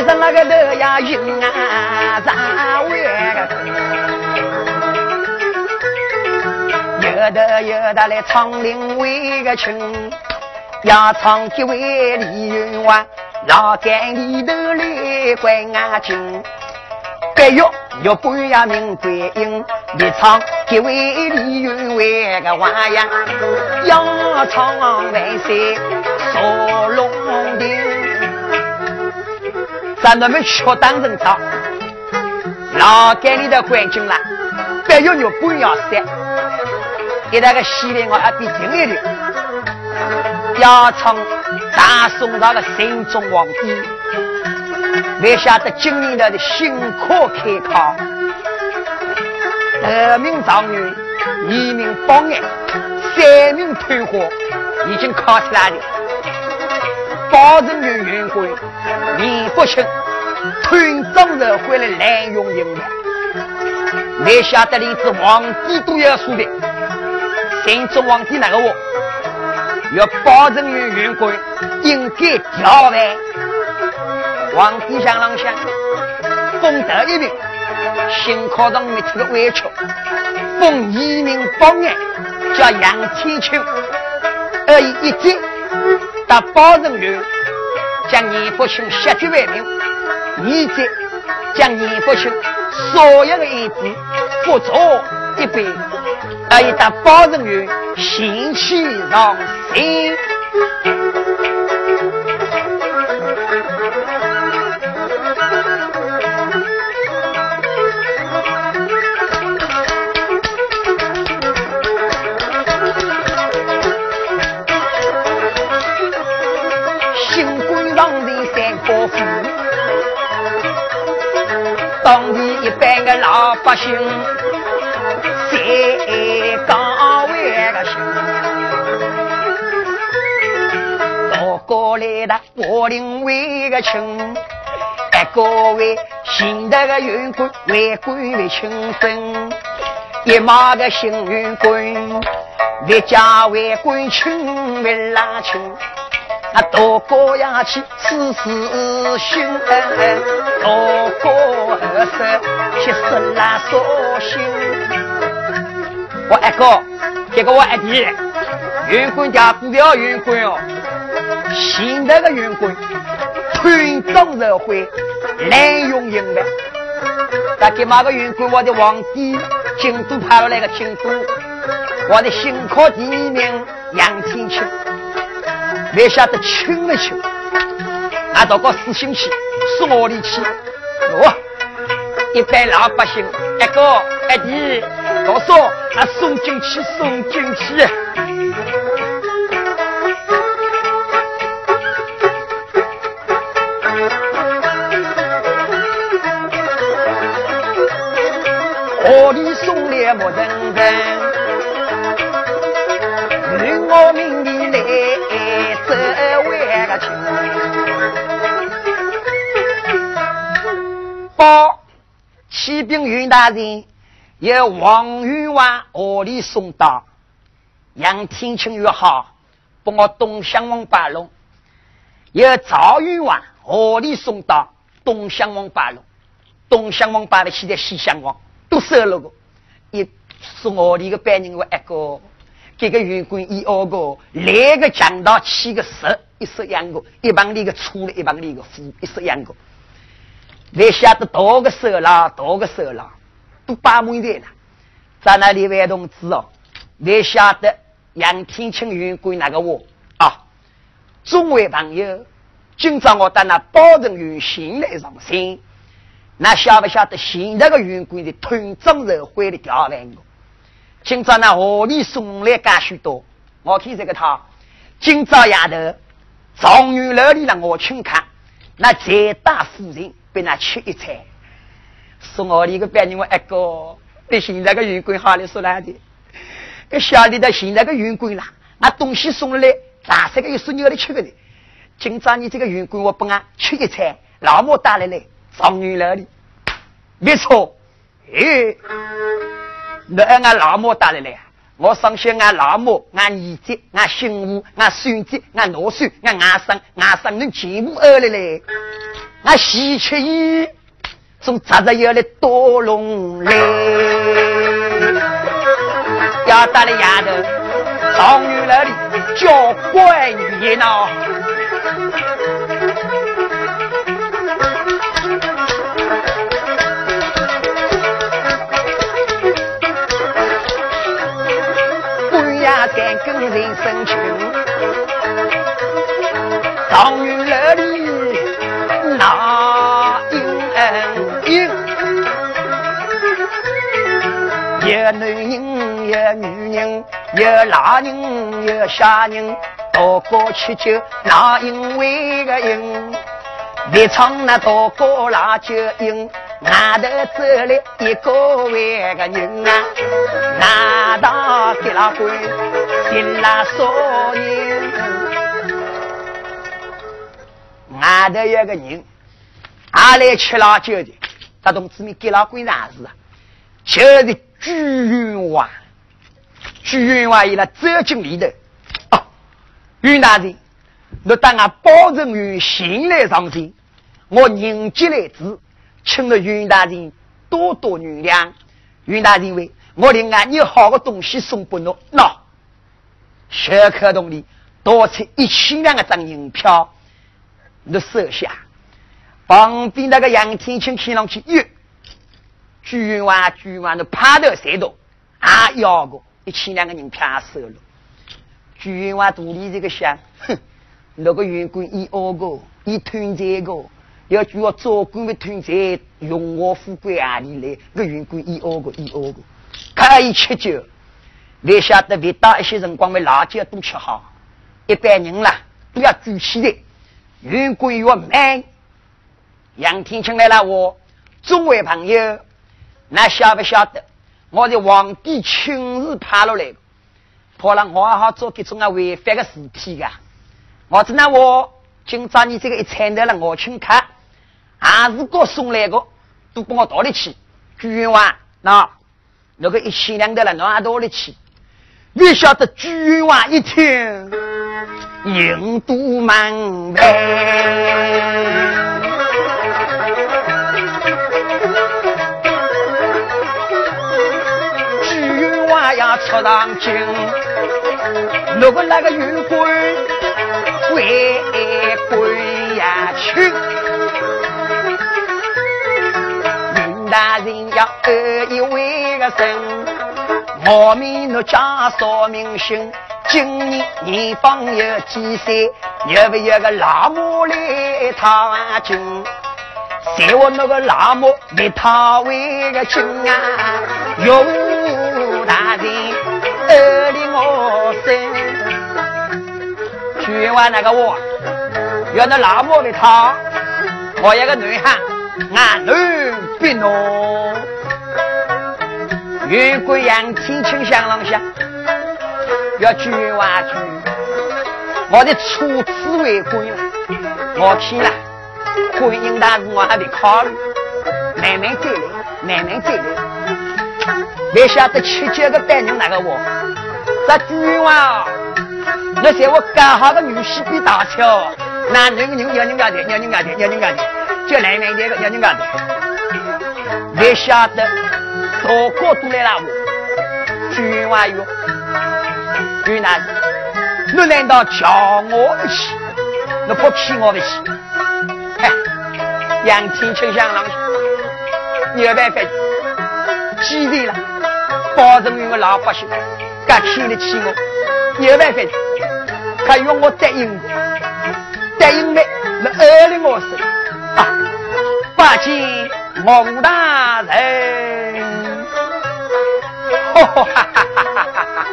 其实那个都要赢啊，上位个有的有的来唱另外个群。要唱几位李云王，老干里头来关眼睛。白玉玉半呀明桂英，你唱几位李云王个花样？要唱万岁锁龙，咱那们确当人唱，老干里头关进了，白玉玉半要三，一那个西凉我还比听一点。要唱大宋朝的神宗皇帝，没晓得今年的新科开考，二名状元，一名榜眼，三名推花，已经考出来了。保证员员官名不清，团长人回来滥用英文，没晓得连这皇帝都要输的，神宗皇帝那个我？要保证员员官应该调办。皇帝想啷想？封德一名，新考上没出个委屈，封一名榜眼叫杨天庆，而一进到保证员，将严复清杀绝为民，以及将严复清所有的案子复仇一遍，而一到保证员刑期上。心百姓，谁岗位个心？过来的我领为个亲，哎，各位新的个员官为官为清分，一马个幸运官，列家为官亲为拉亲，啊，多过呀去事事心，多过二十七十拉烧心。我二哥，这个我二弟，员官家不要员官哦。现在的员官团长社会滥用英文，那给马个员官，我的皇帝京都派了来个京都，我的新科第一名杨天庆，没晓得亲了亲，拿到个死心去送我里去，哦，一般老百姓一个一弟，我说啊 送进去送进去。我里送来莫人启禀云大人，有王云王我里送到，杨天清约好，把我东乡王八龙。有赵云王我里送到，东乡王八龙，东乡王八的现在西乡王。都收了个，一送我的一个班人，我一个，这个员官一二个，两个强盗七个十，一十两个，一帮里个粗的，一帮里个富，一十两个，还晓得多个手了，多个手了，都把门的了。在那里外同志哦，还晓得杨天清员官那个我啊，众位朋友，今朝我到那保证员新来上山。那晓不晓得现在个员官的团长社会的调换个？今朝那河里送来干许多，我看这个他，今朝丫头状元楼里让我请看，那财大夫人被那吃一餐，送我的一个别人我一个，对现在个员官好的说来的，个晓得的现在个员官啦，那东西送来，大三个有属牛的吃个的。今朝你这个员工，我帮俺吃一餐，老母带来了，状元那里，没错。哎，那俺老母带来了，我上学俺老母、俺儿子、俺媳妇、俺孙子、俺老孙、俺外甥、外甥能全部饿来嘞。那喜鹊衣，从早上要来多龙来，要带了丫头，状元那里叫乖女呢。三根人生气，有老人有小人，多过吃酒那因为个因，别唱那多过那酒因。外头走来一个外个人啊，难道给了鬼，给了少人？外头有个人，阿来吃辣椒的，他同志们给了鬼啥事啊？就是朱云华，朱云华伊拉走进里头，哦，云大人，你当俺包成云醒来上身，我迎接来子。请了云大人多多原谅，云大人为我另外有好的东西送给侬，喏，小可洞里多出一千两个张银票，你收下。旁边那个杨天青看上去，哟，居然居然的趴头三多，啊，要个一千两个银票收了。居然肚里这个想，哼，那个员工一二个，一团这个。要叫我做官的团财，荣华富贵哪里来？个员工一二个一二个，可以吃酒，你晓得别到一些辰光，为辣椒都吃好。一般人啦都要举起的，员工要慢。杨天青来了，我众位朋友，那晓不晓得？我的皇帝亲自派落来的，怕了我好做这种啊违法的事体噶。我只能我今朝你这个一餐的了，我请客。还是个送来的，都给我倒里去。朱元华，那那个一千两的了，侬还倒里去？你晓得朱元华一听，人多满呗。华要出堂京，如果那个玉贵回归呀去。大人要二一位个神，我们若家少明星，今年年方有几岁？有不有个老母来讨亲？在我那个老母来讨为个亲啊！永大人二里我生，去完那个我，要那老母来讨，我一个女汉，俺女。别弄，月桂阳天青香廊下，要举娃去，我的初次为婚了，我去了，婚姻大事我还得考虑，慢慢再来，慢慢再来。没晓得七九个半人那个我，这举娃，那在我刚好的女婿比大桥，那那个人要人家的，要人家的，要人家的，就来慢这个要人家的。别晓得，大哥都来了我，君王哟，君男，你难道瞧我的气？你不骗我的气？嗨，杨天青想郎，你有办法？几岁了？保证用个老百姓，敢听得起我？有办法的？他用我答应，答应的，那二零我是啊，八斤。孟大人，哈哈哈哈哈哈！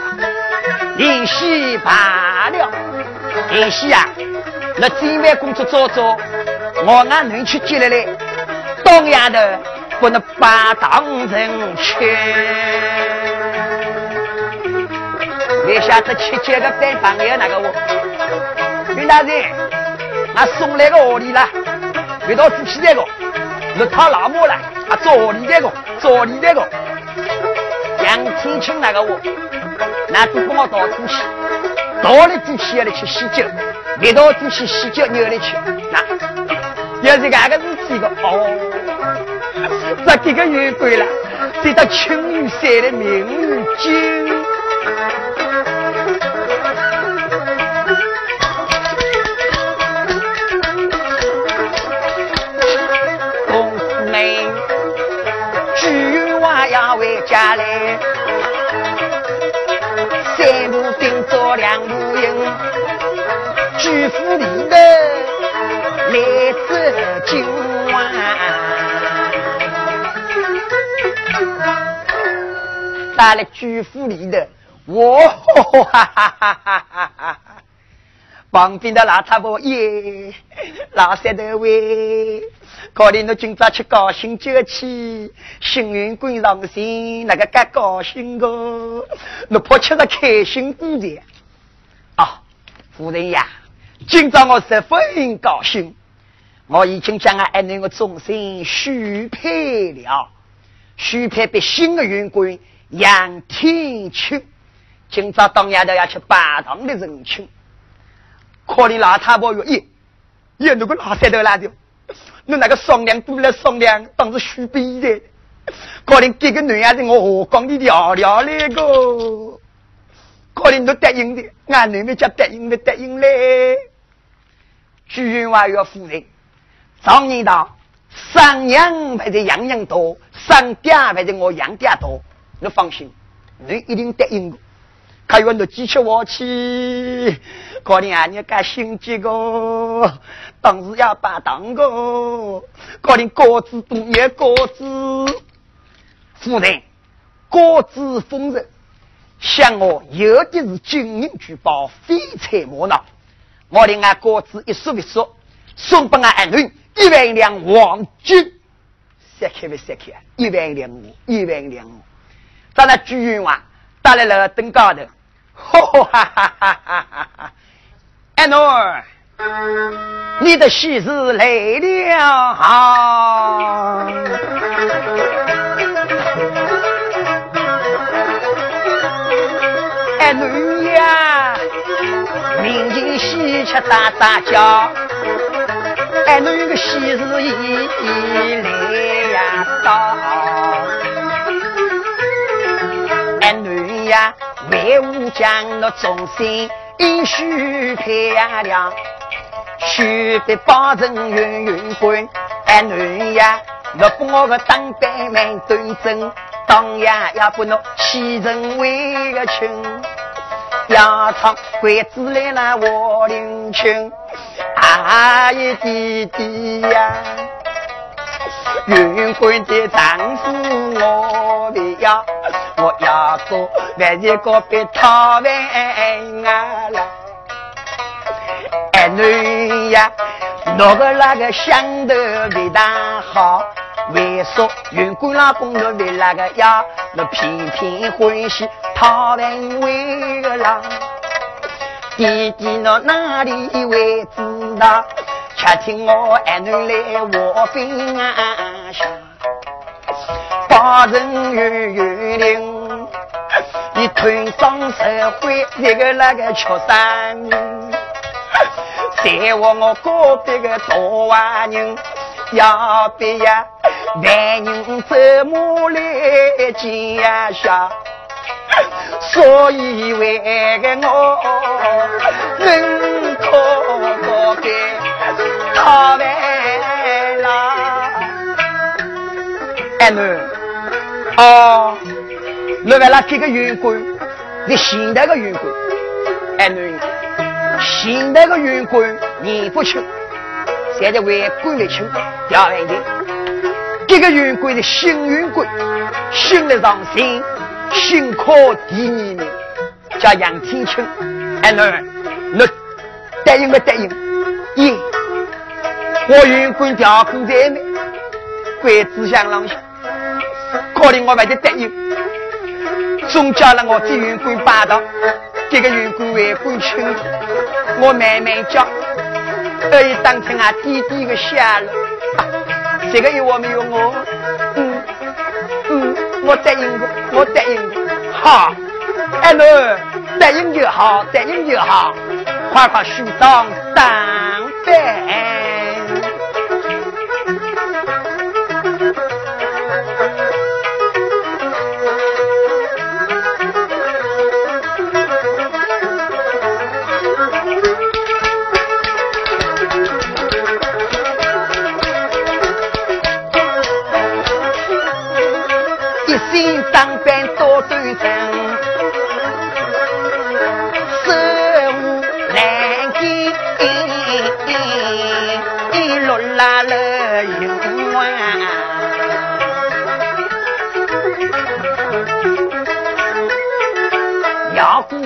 演戏罢了，演戏啊！那今晚工作做做，我俺能去接来来，当丫头不能把当成亲。你晓得七姐个单房有哪个我？云大人，俺送来个何里了？回到主席那个，你他老母了，啊，做里那个，做里那个，杨天青那个我，那就帮我到主席，到了主席要来去洗脚，没到主席洗脚你要来去，那要是俺个是这个哦，这几个月归了，得到青云山的名金。公子们，举娃呀回家来，三步并作两步迎，举斧立的来自金王。打了举府里的，我哈哈哈哈哈哈！旁边的老太婆耶，老三的喂。可怜侬今朝去高兴酒去，幸运滚上心，那个该高兴个，侬怕吃个开心果的啊！夫人呀，今朝我十分高兴，我已经将俺爱人的终身许配了，许配给新的员官杨天庆。今朝当丫头要去拜堂的人群，可怜老太婆说：“耶，耶，那个老三头来的。”你那个商量都来商量，当是虚逼的。可能这个女伢子我何讲你聊聊那个？可能都答应的，俺妹妹叫答应的答应嘞。居员外要夫人，常言道：生娘还是养娘多，生爹还是我养爹多。你放心，你一定答应我。还有那机器我去，可能啊你干心急个，当时要把当个，可能果子多也果子，夫人果子丰盛，像我有的是金银珠宝，非财莫闹。我令俺果子一说一说，送给俺儿女一万两黄金，三开不三开？一万两五，一万两五，在那居员外打来了登高头。哈哈哈哈哈哈！哎，奴儿，你的喜事来了！哎，奴呀，民间喜鹊喳喳叫，哎，奴个喜事已来呀到，呀。为吾将那众生应许漂亮，许得保证云云滚。哎，女呀，若不我个当班蛮端正，当呀要不侬欺人为个亲，要唱鬼子来那我领情，阿姨弟弟呀。云滚的丈夫我的呀，我要做万一个别讨饭啊啦！哎女呀，那个那个想得为大好，为说云滚老公的为那个呀，那偏偏欢喜讨饭为个啦，弟弟那哪里会知道？且听我儿女来我分下，八人月月灵，你推上社会那个那个缺三再往我隔壁个大娃人，要不呀，万人怎么来见下？所以为个我能可高别。好来啦！哎，哦，那为了这个员工，你现代的员工，哎囡，现代的员工年不轻，现在为官为轻，要问的，这个员工的新员工，新的上新，新考第二名，叫杨天清。哎囡，你答应没答应？应。我员官调工在内，鬼子想浪下，可怜我还得答应，总叫了我这员官霸道，这个员工为官亲，我慢慢讲，可以当成俺弟弟的下了。这个有我没有我？嗯嗯，我答应过，我答应过。好，哎侬答应就好，答应就好，快快梳妆上班。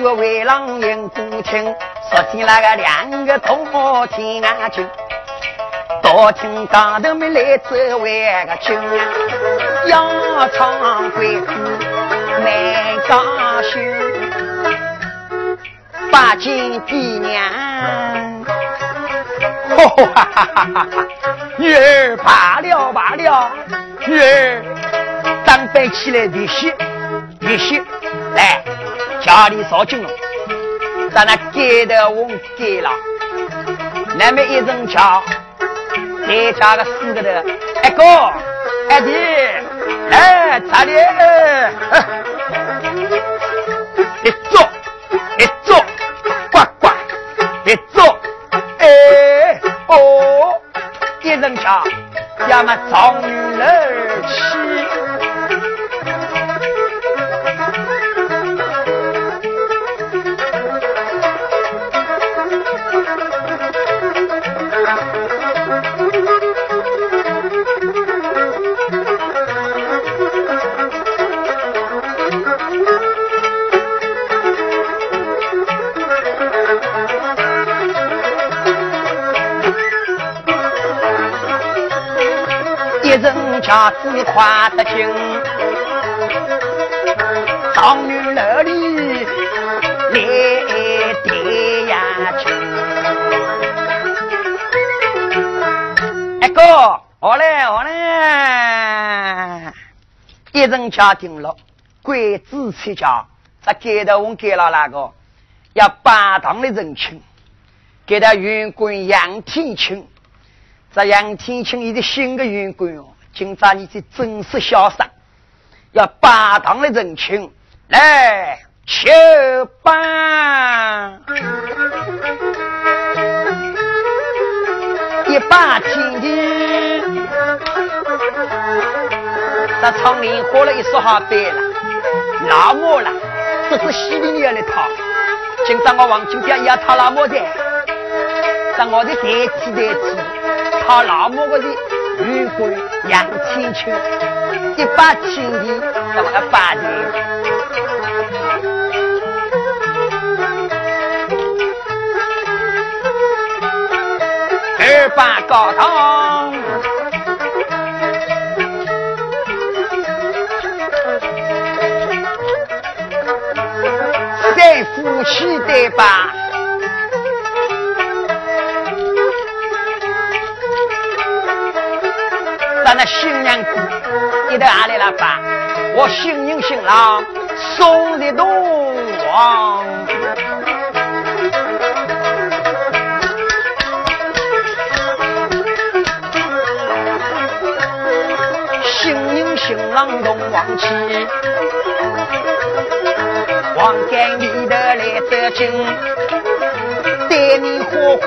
个为郎迎不亲，说起那个两个同伙听啊亲，多听高头没来这位个亲啊，要唱鬼子难高兴，八斤爹娘，哈哈哈哈哈！女儿罢了罢了，女儿当班起来练习练习来。家里烧紧了，咱那盖的我盖了，那么一阵桥，再加个四个的，一哥，二弟，哎，这里，家子夸得清，状元楼里来爹呀亲。一个，好嘞好嘞，一人家庭了，鬼子出家，这给的我给了那个要八堂的人情，给他员官杨天清，这杨天清一个新的员官哦。今朝你这正式潇洒，要八堂的人情来求办，一把金的，在厂里喝了一说好对了，老母了，这是西里人的套。今朝我王金彪也要讨老母的，在我的代替代替他老母的人。余贵杨千秋，一把青地，怎么发的？二把高堂，三夫妻对吧？那新娘子，你到哪里来吧？我新人新郎送的东王，新人新郎东王去，王干里的来得近，对面火火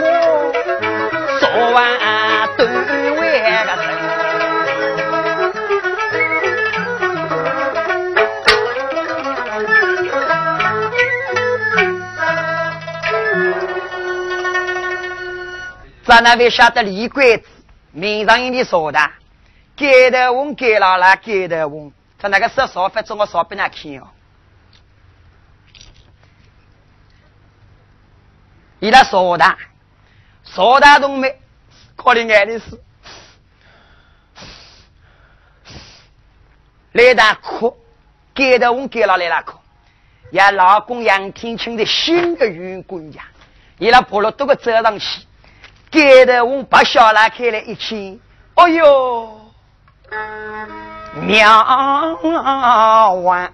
说完咱那边晓得李鬼子，名上有点说的，给的我给了啦，给的我，他那个说说反正我说给他看哦。伊拉说的，说的都没，可怜爱的是，来打哭，给的我给了来打哭，也老公杨天清的新的员工家，伊拉婆了多个走上去，给的我把小拉开了一亲，哎呦，妙完。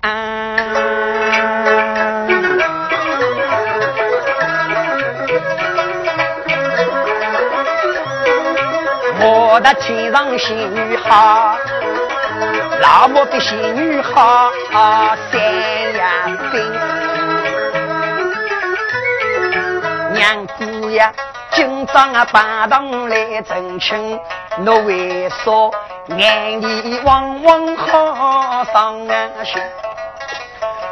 我的天上仙女好，老母的仙女好，三呀兵。娘呀，今朝啊拜堂来成亲，我为啥眼里汪汪好伤心？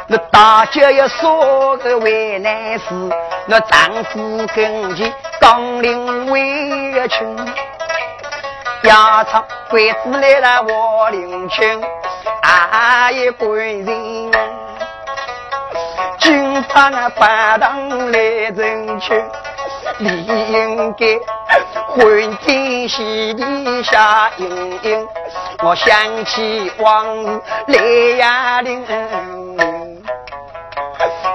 那大姐要说个为难事，那丈夫跟前刚领为亲。家常鬼子来了我领亲，阿爷官人，今朝啊饭堂来人群，理应该欢天喜地下盈盈。我想起往日来呀领，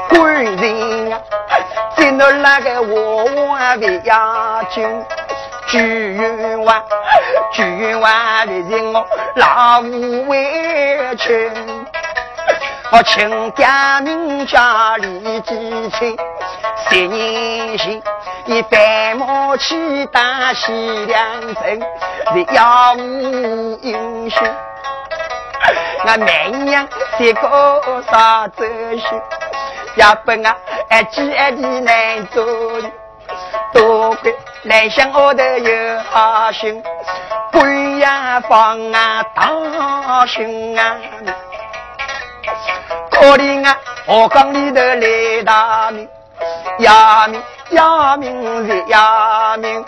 官人啊，在那那个我我的亚军。举完，举完的人我老无委屈，我亲家名家里几亲，十年前一白马去打西凉城，是耀武英雄。我妹娘是个啥子秀，要不啊，爱几爱的难做，多亏。来向我的有好心，官呀方啊大心啊，可怜啊河缸里头来大命，呀明呀明是呀命，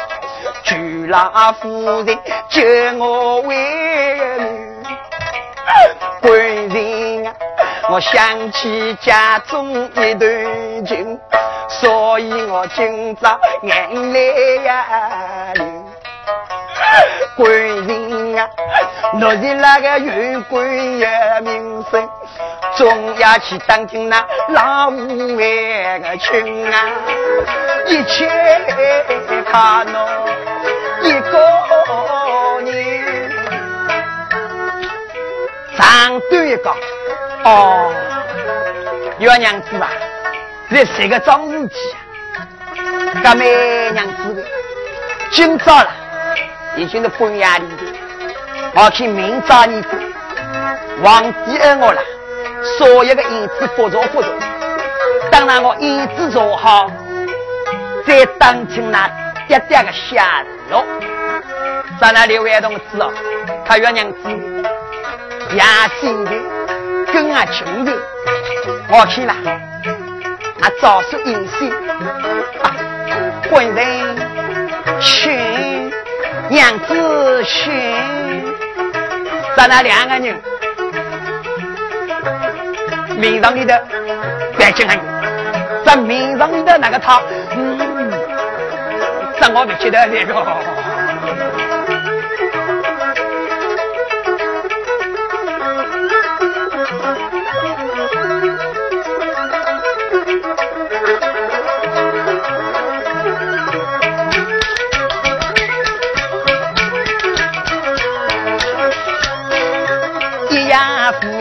朱拉夫人救我为女，官人啊，我想起家中一段情。所以我今朝眼泪呀流，官人啊，若是那个有官有名声，总要去当听那老五位个亲啊，一切靠侬一个人，长短一个哦，月娘子啊。这是个张日记啊！干妹娘子的，今朝了，已经是半夜里的，我去明朝你子，皇帝恩我了，所有的银子不着不着。当然我银子做好，再当听那爹爹个下落。咱那刘位同志哦，他月娘子压心的，跟俺穷的，我去了。啊，早是隐姓，本人娶娘子寻，咱那两个人面上里的白金汉，在面上里的那个他，嗯，这我不记得那个。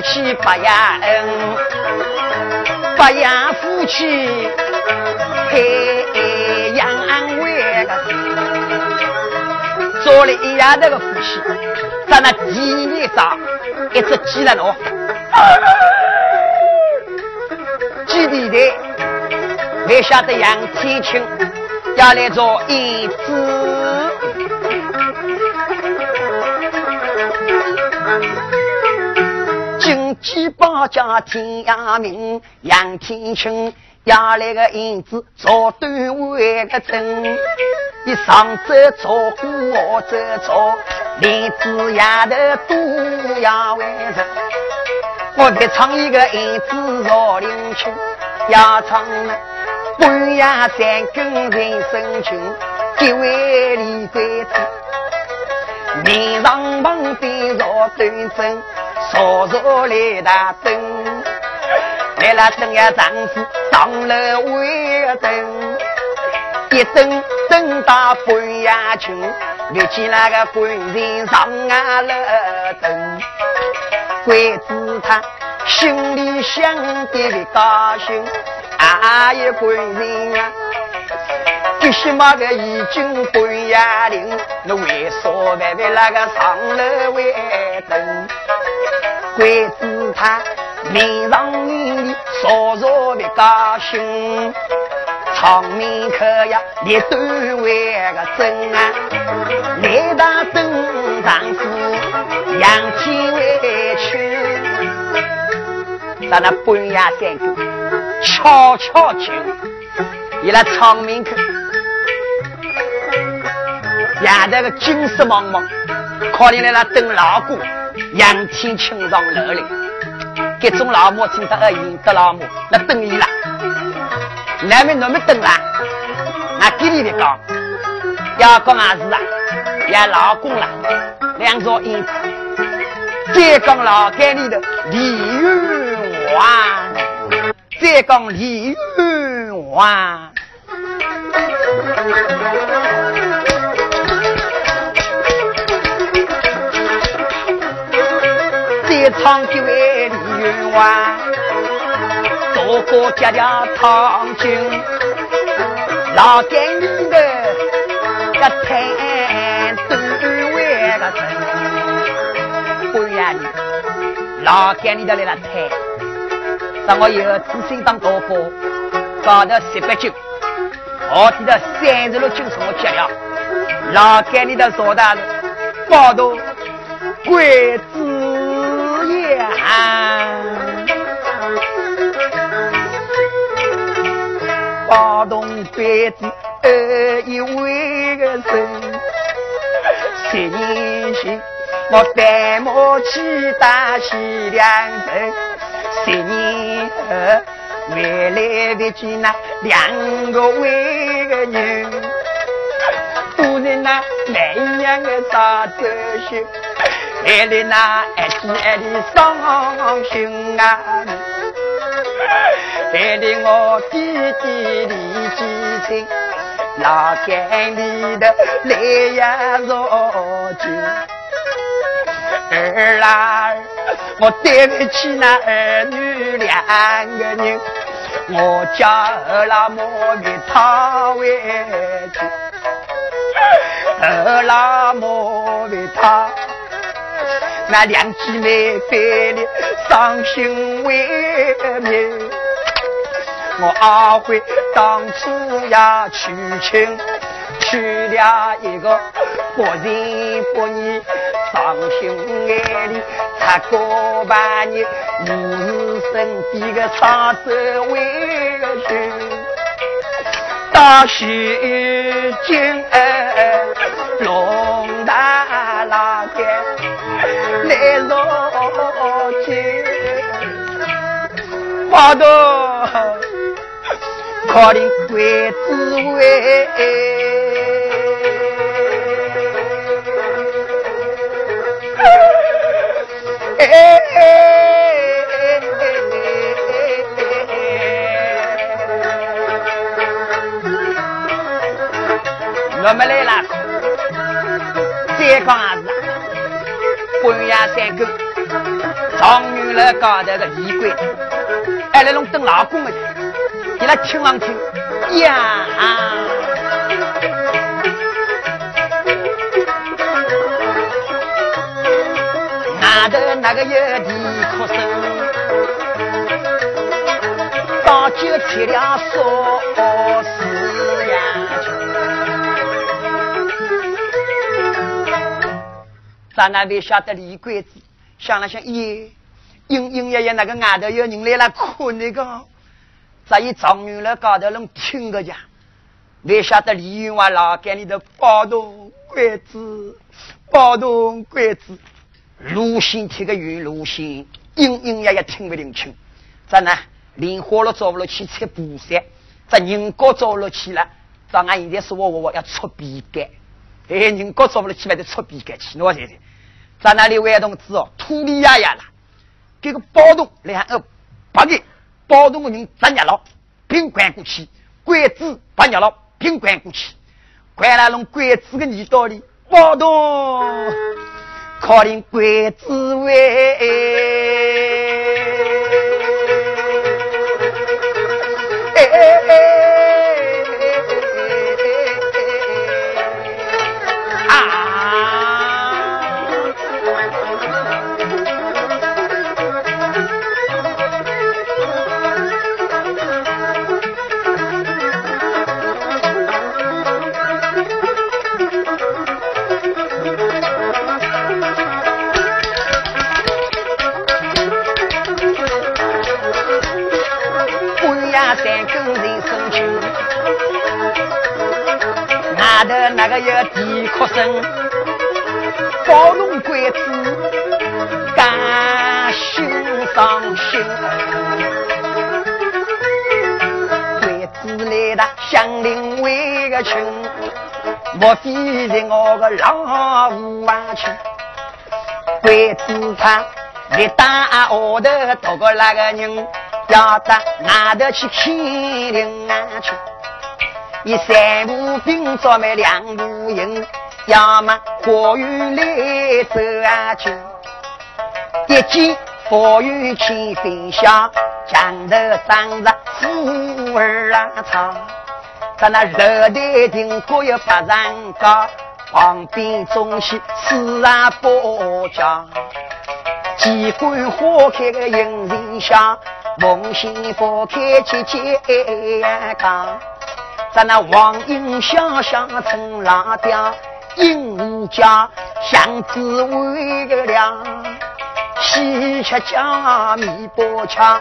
妻八呀恩，八呀夫妻配养安慰个，做了一夜那个夫妻，在那地里上一只鸡了喏，鸡地的没晓得杨天青要来做义子。七八家天涯明，杨天青押来个银子做短位个针，一上走错过我走错，连子丫头都要为人。我再唱一个银子绕林曲，要唱半夜三更人生情，几位李鬼子，面上旁边绕端正。朝朝来大灯，来了等呀丈夫上了位灯，一灯灯到半夜穷，立起那个官人上啊了灯，鬼子他心里想的高兴，啊一官人啊。最起码个已经半夜零，那为啥外面那个上楼为灯？鬼子他面上里傻傻的高兴，场面可呀你都为个真啊！来到灯上是扬起委屈，在那半夜三更悄悄进，伊拉场面可。现在个金色茫茫，可怜来了等老姑，仰天青上楼来。这种老母听得耳音得老母，那等你了。那边那么等啦？那给你的讲，要讲啊是啊，要老公了，两座银子。再讲老街里的李玉华，再讲李玉华。唱几位李云湾，多个家家唱经，老干你的个摊都为个真，不呀你，老干你的来了摊，让我有自信当大哥，搞的十八斤，我提的三十六斤是我接了，老干你的说大了，包头鬼子。发动飞机二一位个人，十年前我带马去打西凉城，十年后回来遇见那两个位个人，夫人那难养个大周秀。爱的那爱子爱的伤心啊！爱的我弟弟李继清，老干里的泪呀若急。儿啦儿，我对不起那儿女两个人，我叫二老莫给他委屈，二老莫给他。那两姐妹分离，伤心为灭。我阿辉当初要娶亲，娶了一个不仁不义、伤心爱的，才过半年，母子身边个双手为个去，大喜来若见，花头可怜鬼子为，我们来了，再讲半夜三更，状元来高头个衣柜，还来弄等老公的，你来听望听。呀！外头那个有地哭声，倒酒吃了烧。咱那边晓得李鬼子，想了想，耶，隐隐约约那个外头有人来了看那个，这一状元了高头能听个讲，没晓得李云华老干里的包动鬼子，包动鬼子，卢心听个云卢心，隐隐约约听不进去。咱呢，莲花了走了去拆布衫，这人高走了去了，咱俺现在说我我我要出笔杆，哎，人高走了去还得出笔杆去，我现在。在那里外同志哦，土里呀呀了，给个包动两个八个包动的人砸热了，并关过去，鬼子把热了，并关过去，关了弄鬼子的泥道里，包 动靠临鬼子为。那个要啼哭声，包容鬼子甘心伤心，鬼子来的像另外个群，莫非是我个老五啊去？鬼子他一打下头多个那个人，要到哪头去看灵啊去？一三步兵做满两步营，要么火雨来走啊去。一见火雨起飞响，墙头上着虎儿啊唱。在那热带顶各有八人高，旁边中西四啊八家。机关花开个迎人香，梦醒花开结结刚。在那黄莺香香成拉调，鹦鹉叫像紫薇个亮，喜鹊叫米波恰，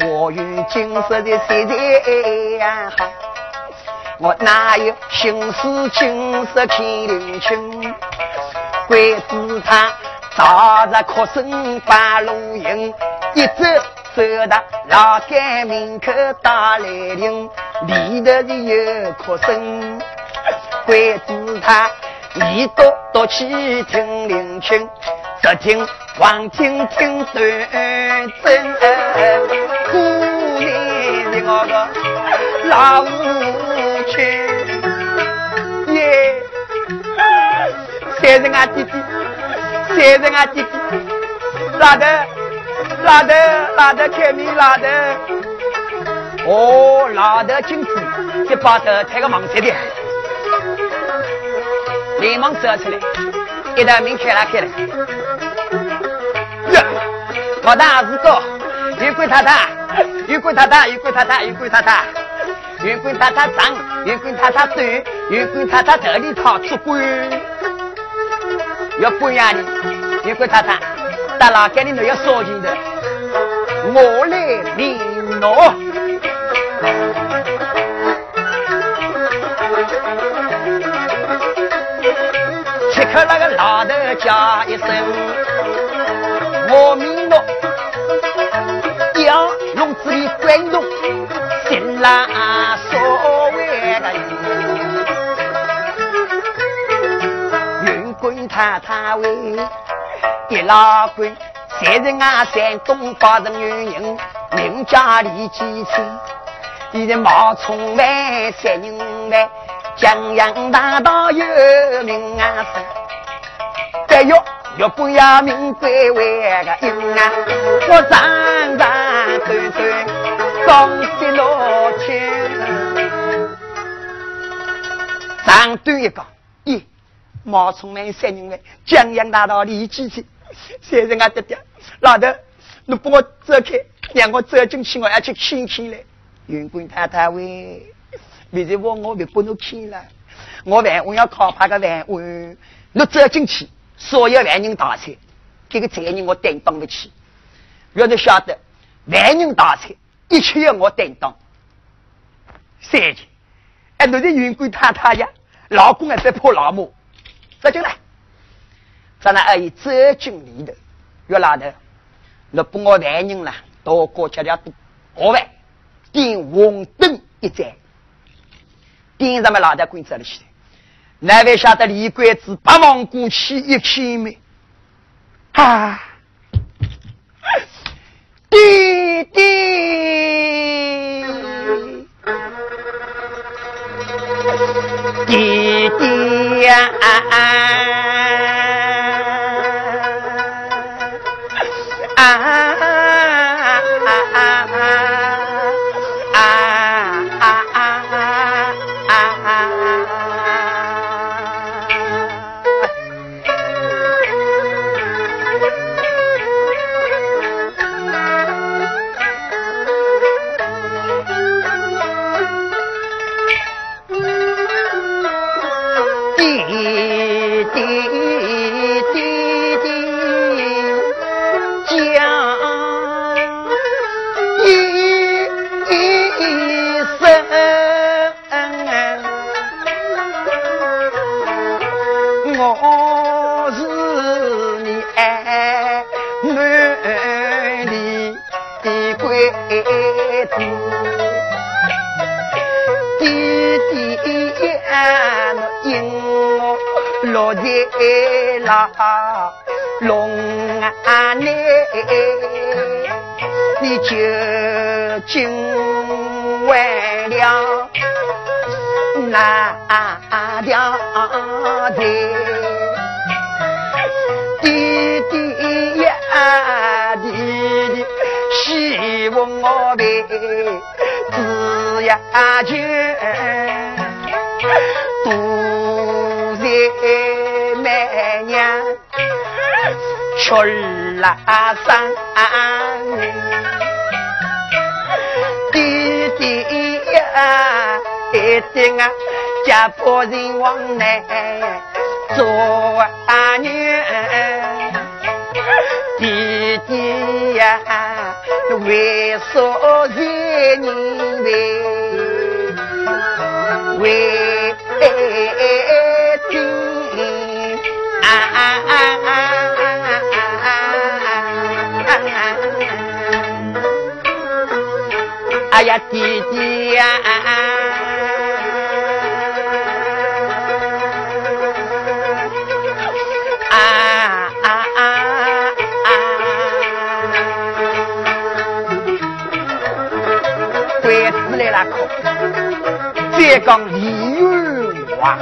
花园景色的谁在好？我哪有心思景色看林清？鬼子他早着哭声把路迎，一走。走到老街门口打雷铃，里头是有哭声。鬼子他一跺跺起听铃声，只听王听听断针。姑娘的我个老母亲，耶！三人啊弟弟，三人啊弟弟，哪的？拉的拉的开门拉的，哦，拉的金子，这把头抬个盲色的，连忙走出来，一道门开了开了，呀，老大是个云贵太太，云贵太太，云贵太太，云贵太太，云贵太太长，云贵太太短，云贵太太头里套出官，要不样的，云贵太太，大老街里头要烧钱的。我来领诺，切克那个老头叫一声，我命诺，要笼子里关动，新郎所谓的云滚太太为一老鬼。三人啊，山东八的女人，名家李继清，你的冒充外三人来，江洋大道有名啊！哎呦，岳不要名贵为个英啊！我长长短短，恭喜老亲。长短一个，一，冒充外三人来，江洋大道李继清。先生啊，爹爹，老头，你帮我走开，让我走进去，我要去看看嘞。云贵太太喂，明日我我别不能看了，我万我要考怕个万万，你走进去，所有万人大餐，这个责任我担当不起。要你晓得，万人大餐，一切要我担当。三姐，哎，你的云贵太太呀，老公还在破老母，走进来。咱那阿姨走进里头，岳老头，那不我带人了，到过家了多，好饭，点红灯一盏，点什么老太棍子了去？哪位晓得李鬼子八望过去一千米，啊，弟弟。弟弟呀、啊啊。啦，龙啊内，你究竟为了哪条的？弟弟呀，弟弟，希望我被子呀全独在。去拉山，弟弟呀，一定啊，家破人亡难做女。弟弟呀，为所人为为弟弟呀！啊啊啊啊！鬼子来了，可再讲李玉华。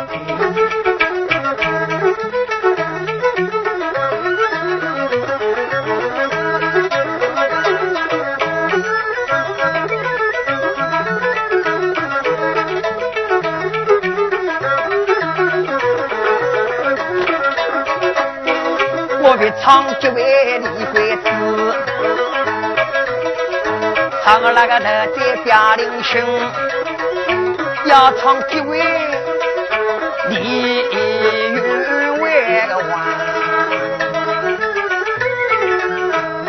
唱几位李鬼子，唱那个头在表林兄，要唱几位李员外的话，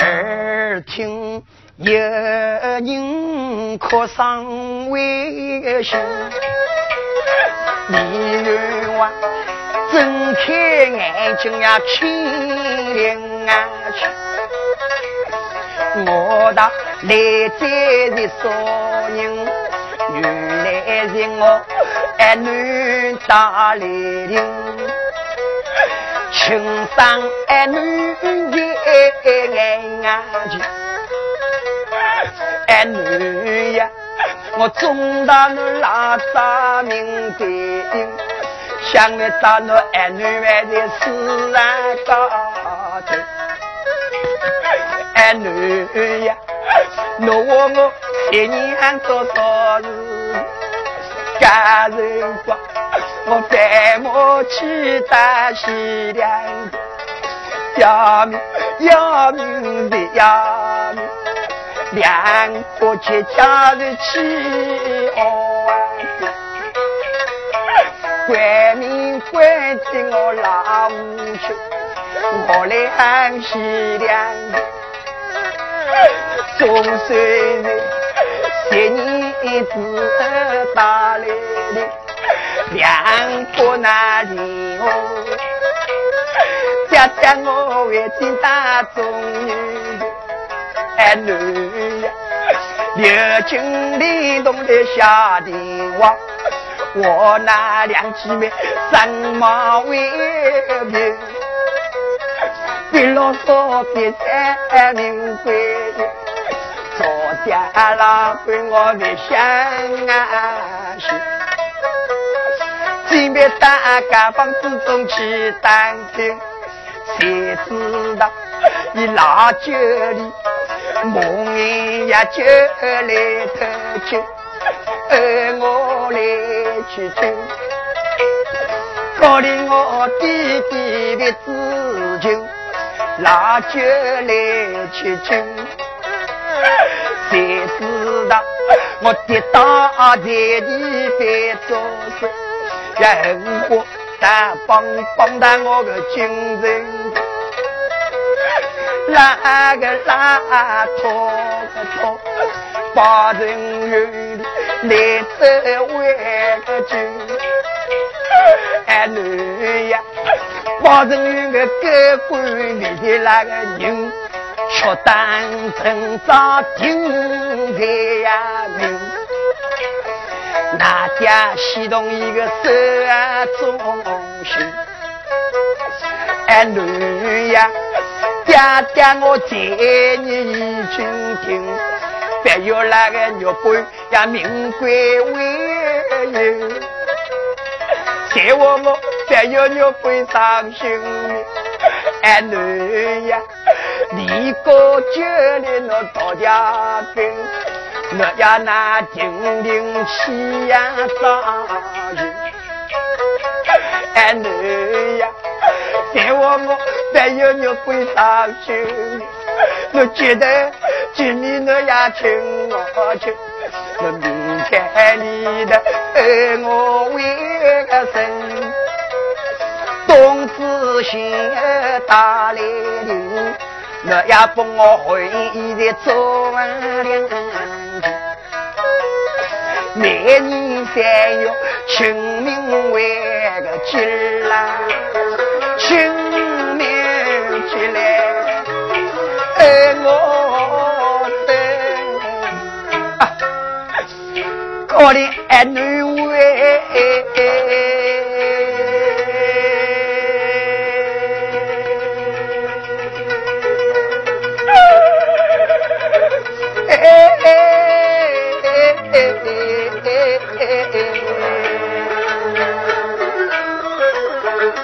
耳听有人哭丧为兄，李员。睁开眼睛呀，清灵啊去！我到来在的少年，原来是我儿女大来临，青山儿女眼啊去！爱女呀，我总到那拉萨名店。想来找那儿女还在死然高头，儿女呀，侬问我一年多少日？家人光，我带我去打西凉，要命要命的要命，两个结家的去哦。关命关进我老屋去，我来安西凉。总算是十年子打来的，两个那里哦，家家我为进大中女，哎女呀，刘金莲懂得下地王。我那两姊妹三马为名，别啰嗦别再名贵，昨天老伴我的相啊身边大家房之中去打听，谁知道你老酒里梦魇呀就来偷酒，去听，高里我弟弟的子酒，老酒来去听，谁知道我跌倒在地在做事。人我大帮帮到我个精神，拉个拉拖个拖，把人员来走为个军，哎女呀，把人员个高官里的那个人，却当成早听在呀明。那家启动一个手啊中心，哎女呀，爹爹我在你已经听，别有那个玉杯呀名贵为有，在我我别有玉杯伤心，哎女呀，你个酒里那大家兵。我呀那叮铃起呀早人，哎你呀，在我我再有你会伤心，我记得今年我呀请我去，我明天你的爱我为个生，冬子心大来临，我呀帮我回忆的做完了。每年三月，清明为个节啦，清女为。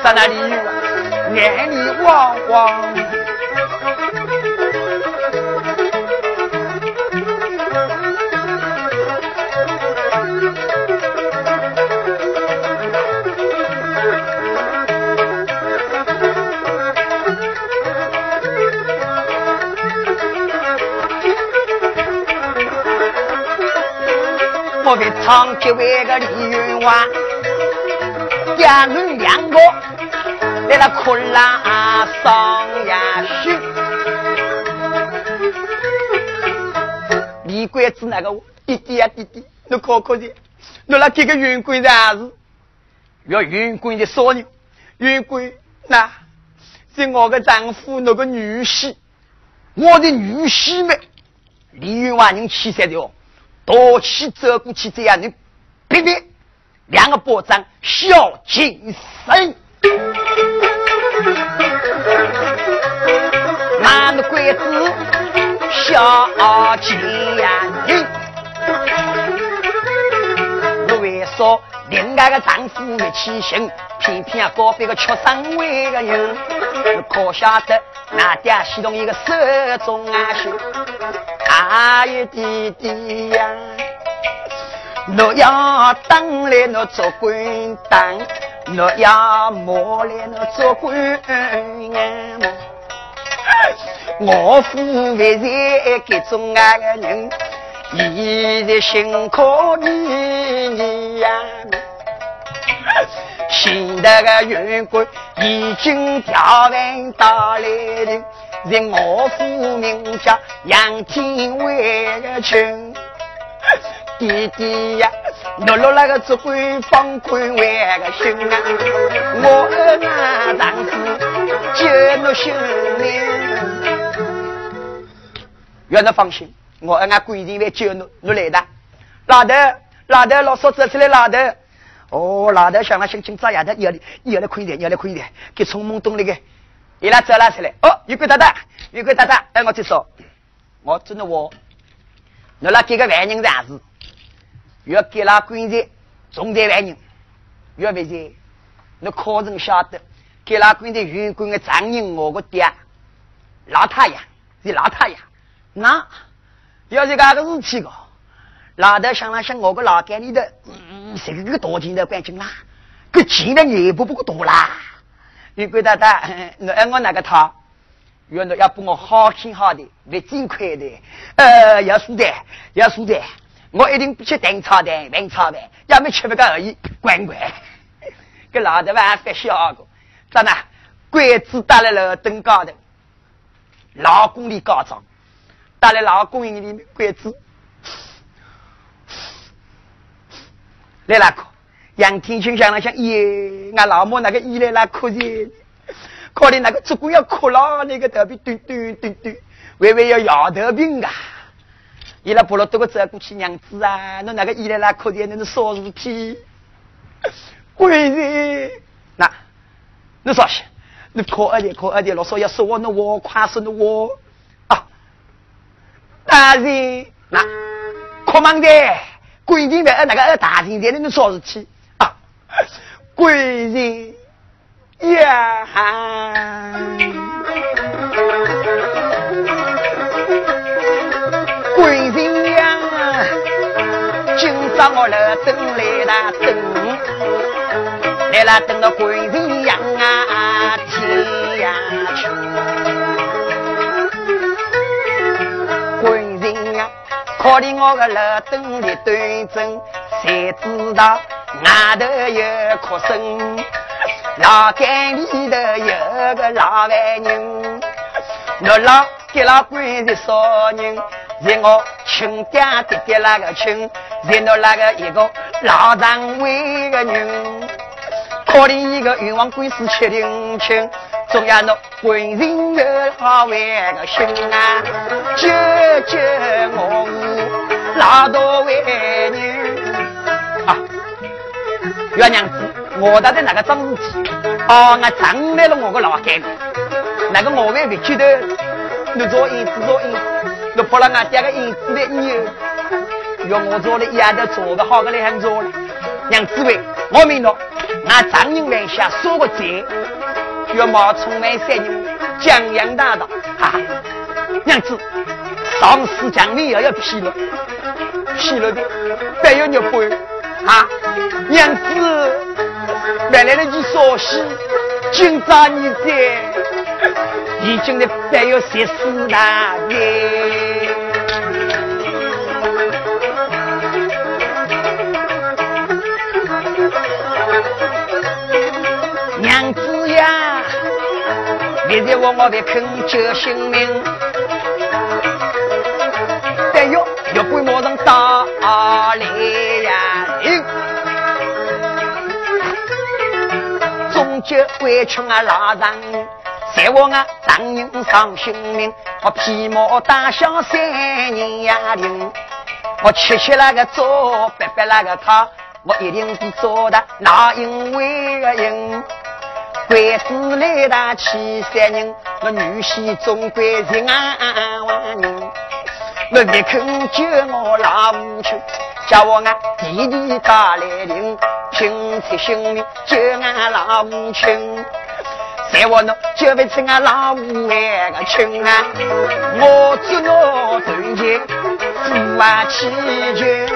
在那里眼里汪汪，长吉为个李云湾，家人两个。在那哭啦伤呀心，李贵子那个弟弟呀弟弟，你可可的，你那这个云贵啥子？要云贵的少女，云贵那是我的丈夫那个女婿，我的女婿们，李云万人气塞的哦，多起走过去这样的，别别，两个保障小精神。俺的鬼子小金人，为啥另外个丈夫没起行，偏偏啊搞别个缺生位个人，可晓得那点系统一个手中啊心，大爷弟弟呀，我要当来我做官当。我要磨练我做官我父为在给中爱的人，一日辛苦你呀，现在个员官已经调任到来了，任我父名叫杨天伟的亲弟弟呀。落落那个只会放宽为个心啊！我那丈夫救我性命，愿你放心，我俺规定来救你，你来的。老头，老头，老嫂子出来，老头。哦，老头想了心情咋样的？要要来快点，要来快点，给从梦东那个，伊拉走了出来。哦，有个大大，有个大大，哎，我再说，我真的我，你那几个外人啥事？要给那官人重在万人，岳飞姐，你可曾晓得，给那官的员工的长人，我个爹，老太阳是老太阳，那要是干个事情个，老头想了想，我个老干里头，谁个个多钱的关进啦？个钱呢也不不够多啦。你鬼大大，你按我那个他，原来要帮我好心好的，别尽快的，呃，要输的，要输的。我一定不吃蛋炒蛋、饭炒饭，要么吃不个而已。乖乖，给老头还发笑过，咋呢？鬼子打在了灯高头，老公的高涨，打在老公营里面，鬼子来那个杨天青想了想，耶，俺老母那个伊来那可怜，可怜那个只管要哭了，那个头皮嘟嘟嘟嘟，微微要摇头病啊。伊拉婆罗多个走过去，娘子啊，侬那个伊来拉可怜，那是啥事体？贵人，那，你说些？你可二点，可二点，老少要说我，那我快说那我啊！大人，那，可忙的，贵人的那个大人的，那是啥事体啊？贵人呀！我来等来了等，来了等到鬼人样考虑我个老等的端正，才知道外头有哭声，老干里头有个老万人，我老给老鬼的少人。是我亲爹爹爹那个亲，是那那个一个老长辈的人，可怜一个冤枉鬼死七零亲，总要那官人有好为个心啊，救救我老多为人啊！月娘子，我到底那个张事体？哦，我长来了我个老干部，那个我为不记得，你做印子做印。我破了俺爹个银子的牛，要我做的一样都做个好个来很做了。娘子喂，我明了，俺丈人门下说个贼，要冒充满三人江洋大盗。哈哈，娘子，上司讲你也要批了，批了的，别有肉背啊！娘子，原来的你说戏，今朝你在，已经的别有些事大的。别我我的恳求性命，哎呦，要鬼马上打来呀！终究委屈啊老丈，在我啊丈人伤性命，我披毛戴孝三年呀零，我吃吃那个粥，白白那个汤，我一定是做的那因为个因。鬼子来打七三人，我女婿总归是俺万人。我立刻救我老母亲，叫我俺弟弟打来领，拼出性命救俺老母亲。在我那救不成俺老五那个亲啊，我只我断剑父啊七绝。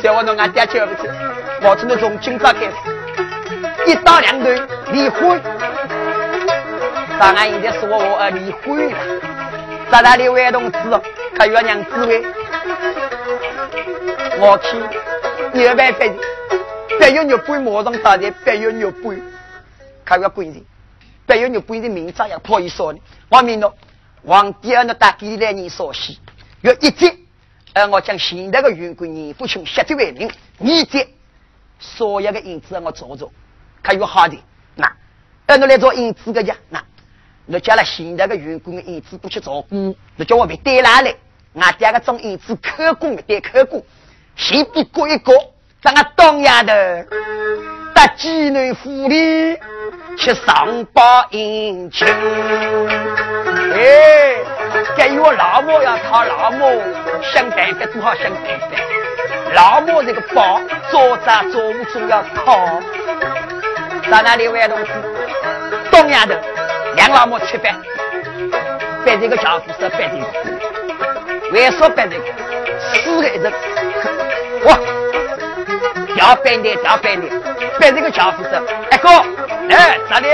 在我那俺爹救不成，我只能从今朝开始。一刀两断，离婚。咱俺现在说我儿离婚了，咱那里位同志哦，他要娘子位，我去有办法的，别有肉背马上打的，别有肉背，他要规定，别有肉背的名字要破一说的。我明了，皇帝那打给来人说戏，要一节，而我将现在的员工年不穷，写的为名，一节所有的银子我做做。还有好的，那按侬来做银子个家，那那叫了现在的员工的银子都去照顾，那叫我别带来来，俺爹个种银子可工的带可工，先比过一个，让俺当丫头，搭济南府里去上报姻亲。哎，给我老母要讨老母，想办法做好想办法。老母这个包，做杂做物总要靠。在哪里玩东西？东丫头，两老母吃饭，被这个丈夫说白个，为说白的，死个一阵。哇，调白的，调白的，被这个家伙说，哎哥，哎咋的？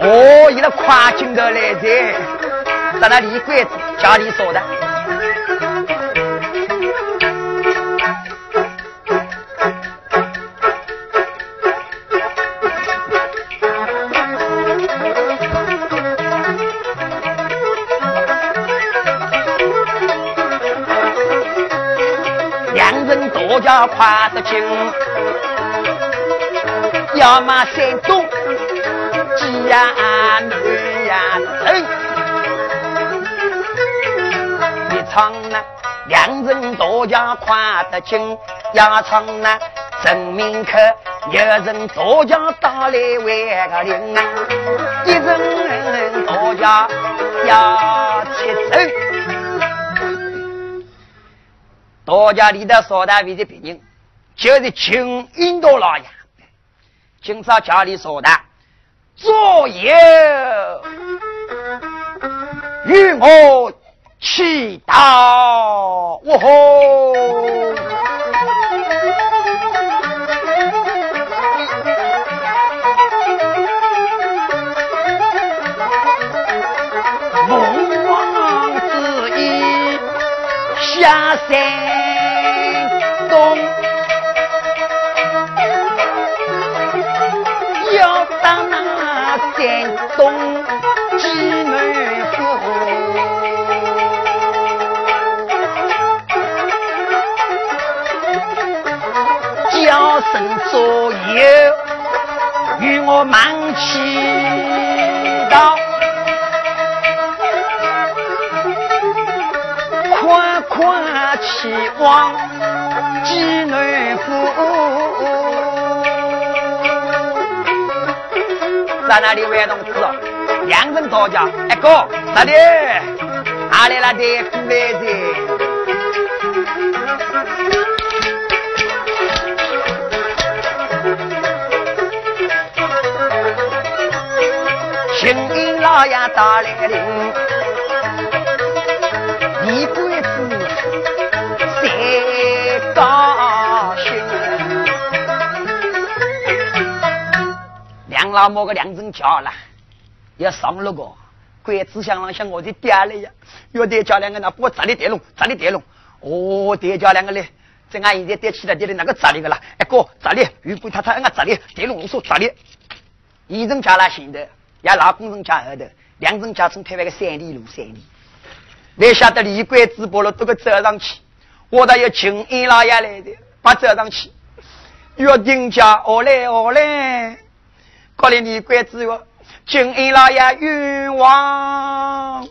哦，一个跨进头来的，在那里柜子家里锁的。要跨得紧，要么山东，鸡呀女呀人，一唱呢两人多家跨得紧，一场呢人民客。一人坐家打来为个灵，一人坐家呀七走。多家里的少大为的别人，就是请印度老爷，今朝家里说的。左右与我祈祷，我吼！凤凰之意下山左右与我忙祈祷，快快去往济南府。在那里玩同志，两人多家，哎哥，哪里？哪里来的老爷打来铃，一鬼子谁高兴？老母个两阵叫了，要上了个鬼子想啷想我的爹了呀！要得叫两个那不砸你电笼，砸你电笼！哦，得叫两个嘞！这俺现在得起来得的那个砸你个啦！哎哥，砸你！如果他他俺砸你，电笼我说砸你！一人加了新的，要老公人家后头，两人家从台湾个三里路三里。你晓得李鬼直播了都个走上去，我倒要请一老爷来的，把走上去，约定家我来我来。可怜你鬼子哟，金恩老爷冤枉！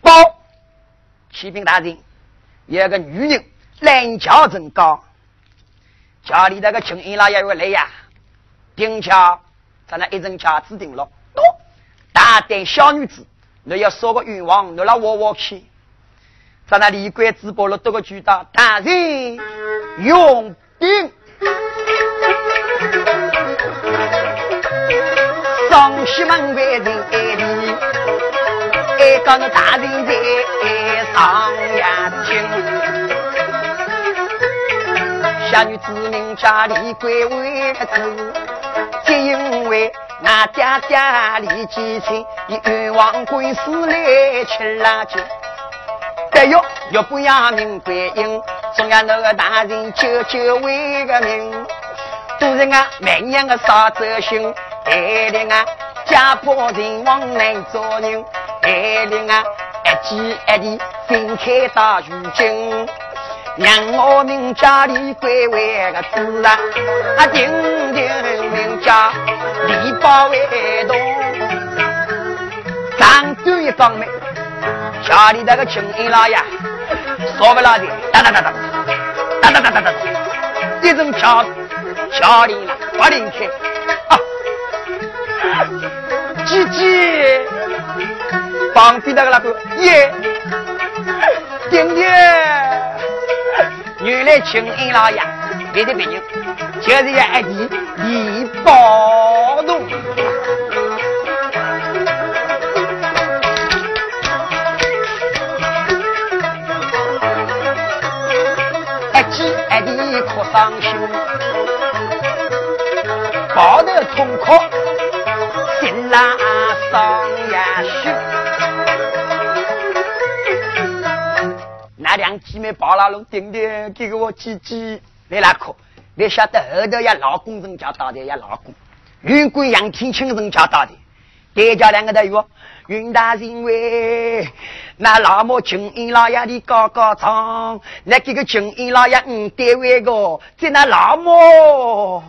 报，启禀大人，有个女人懒觉真高，家里那个金恩老爷要来呀，丁家咱那一人家指定了，多大胆小女子，你要说个愿望，你来我我去，在那李鬼子报了多个巨大，大人用兵。上西门外人爱里，爱讲那大人在上呀听。小女子名叫李桂为子，只因为那家家里几亲，以冤枉官司来吃辣椒。但哟，要不要命观音，总要那个大人救救为个命。都是啊，每年个杀走心。爱的啊，家破人亡难做人；爱的啊，一记一地分开到如今。让我们家里归为个子啊，啊，定点名家李宝卫东，长短一方面，家里那个穷人老爷，说不拉的，哒哒哒哒，哒哒哒哒哒，一阵飘，家里不灵开，啊，姐姐，旁边那个那个耶，点点，原来情人老爷。别的别人，就是要爱弟李宝东。爱弟爱弟可伤心，抱头痛哭。拉上呀去，那两姐妹抱了龙顶顶，给我姐姐来拉哭。你晓得后头呀，老公人家打的呀，老公云贵杨天青人家打的，爹家两个的哟。云大人为那老母军营老爷的高高唱，那几个军营老爷嗯单位个在那老母。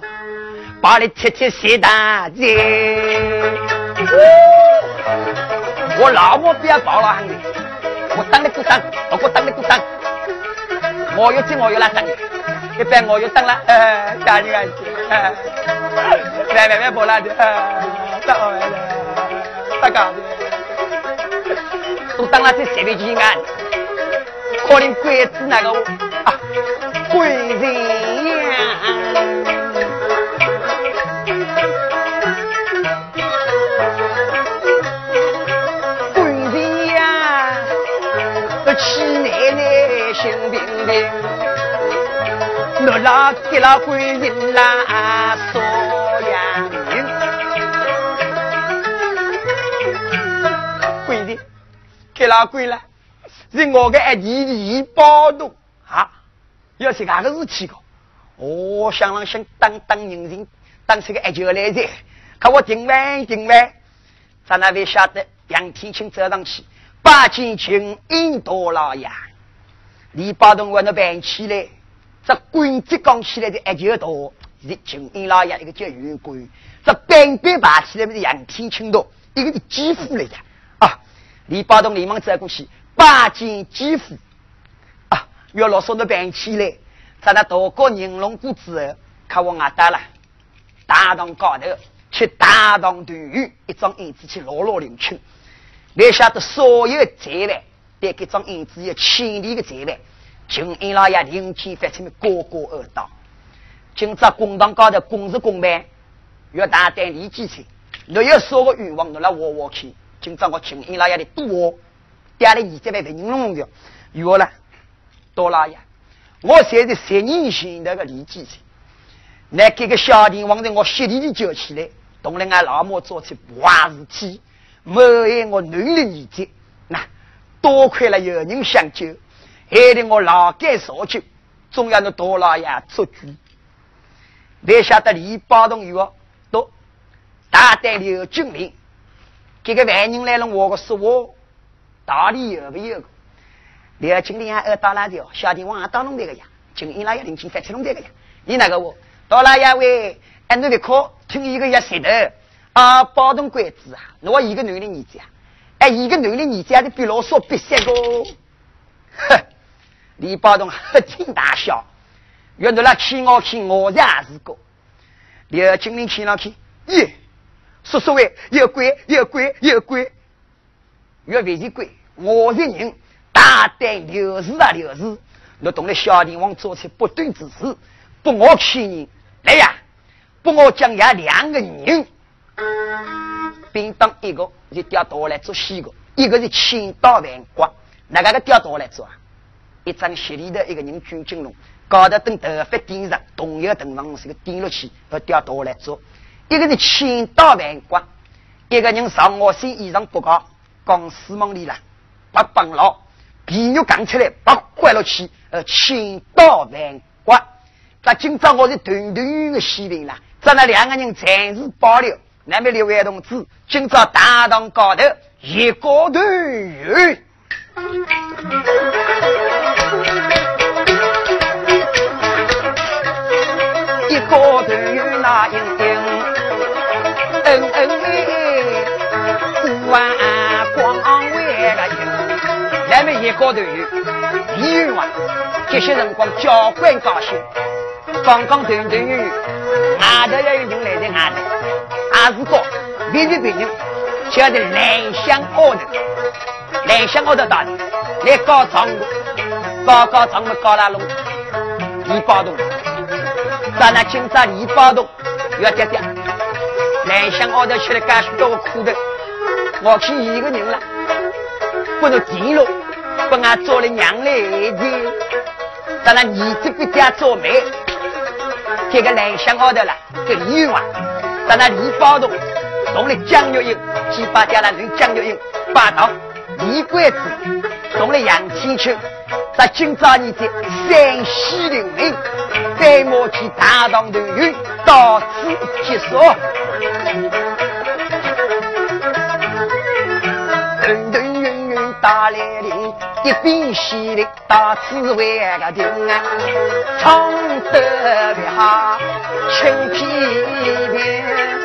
把你贴贴鞋大姐，我老婆不要抱了喊你，我等你不等，我等你不等，我要进我要来等你，一般我就当了，呃，家里人，呃，来来来，不拉 的，呃，当我来了，大哥，都当了这设备机案，可能鬼子那个啊，鬼人呀。妻奶奶心平平，我拉给了归人啦，说呀，归人给了归了，是我的爱弟弟包动啊，要是哪个事体个？我想让想当当人人当这个爱球来着，可我定完定完，咱那位晓得杨天清走上去，八千群印度老爷。李八东我那办起来，这官职刚起来的一球多，是金英老爷一个叫员官，这班班爬起来不是杨天青多，一个是几乎来的啊！李八东连忙走过去，拜见几乎啊！要老说的办起来，在那渡过宁龙谷之后，看我俺打了大堂高头去大堂团圆，一张椅子去牢牢领情，留下的所有财位。在这张银子有千里的财来，金英老爷临天发出个个恶道。今朝公堂高头公事公办，要大胆立几次，若有啥个愿望，侬来挖挖去。今朝我金英老爷的多，带了二十万银龙的，有了，多老爷，我现在十年前那个立几次，那这个小弟王在我血里里叫起来，同了俺老母做起坏事体，没爱我男的儿子。那多亏了有人相救，害得我老该受救，总要那多老爷做主。没晓得李八栋有都大胆刘军令，这个外人来了，我个说我道理有没有？刘军令还二打拉条，小弟王打弄这个呀，军营那要领进发出弄这个呀。你那个我到拉爷喂，俺那里考听一个也舌头啊，包栋鬼子啊，我一个男的儿子啊。哎，一个男的，你家的比老少比三个，哼！李宝东呵听大笑，原来那气我气我也是个。刘金玲听了去，耶，说说喂，有鬼有鬼有鬼，越为是鬼，我是人，大胆刘氏啊刘氏，你懂得小帝王做出不对之事，不我欺人，来呀，不我讲爷两个人。并当一个就调刀来做西个，一个是千刀万剐。哪个个调刀来做啊？一张斜里的一个人举金龙，高头等头发顶上，同样等上是个顶落去，要掉头来做。一个是千刀万剐，一个人上我身衣裳不高，刚四门里了，把绑牢，皮肉刚出来，把拐落去，呃，千刀万剐。那今朝我是团团的西兵了，咱那两个人暂时保留。那边六位同志，今朝大堂高头一个团圆，那边一个团圆，李元华这些辰光交关高兴，刚刚团团圆圆，外头要有人来的外头。还是个别的别人，叫的南乡奥头，南乡奥头大的来搞账的，搞搞账的搞拉拢，李宝东，咱那今朝李宝东要跌跌，南乡奥头吃了干许多苦头，我去一个人了，不能地了，把俺做了娘来的，在那儿子不家做媒，这个南乡奥头了，给李娃，咱那李宝东。动了江月英，七八家了人江月英，八道李桂子，动了杨青秋，在今朝你的山西领民，白马去大唐团圆，到此结束。团团圆圆大来临，一边犀利到刺猬个顶啊，唱得漂，春天边。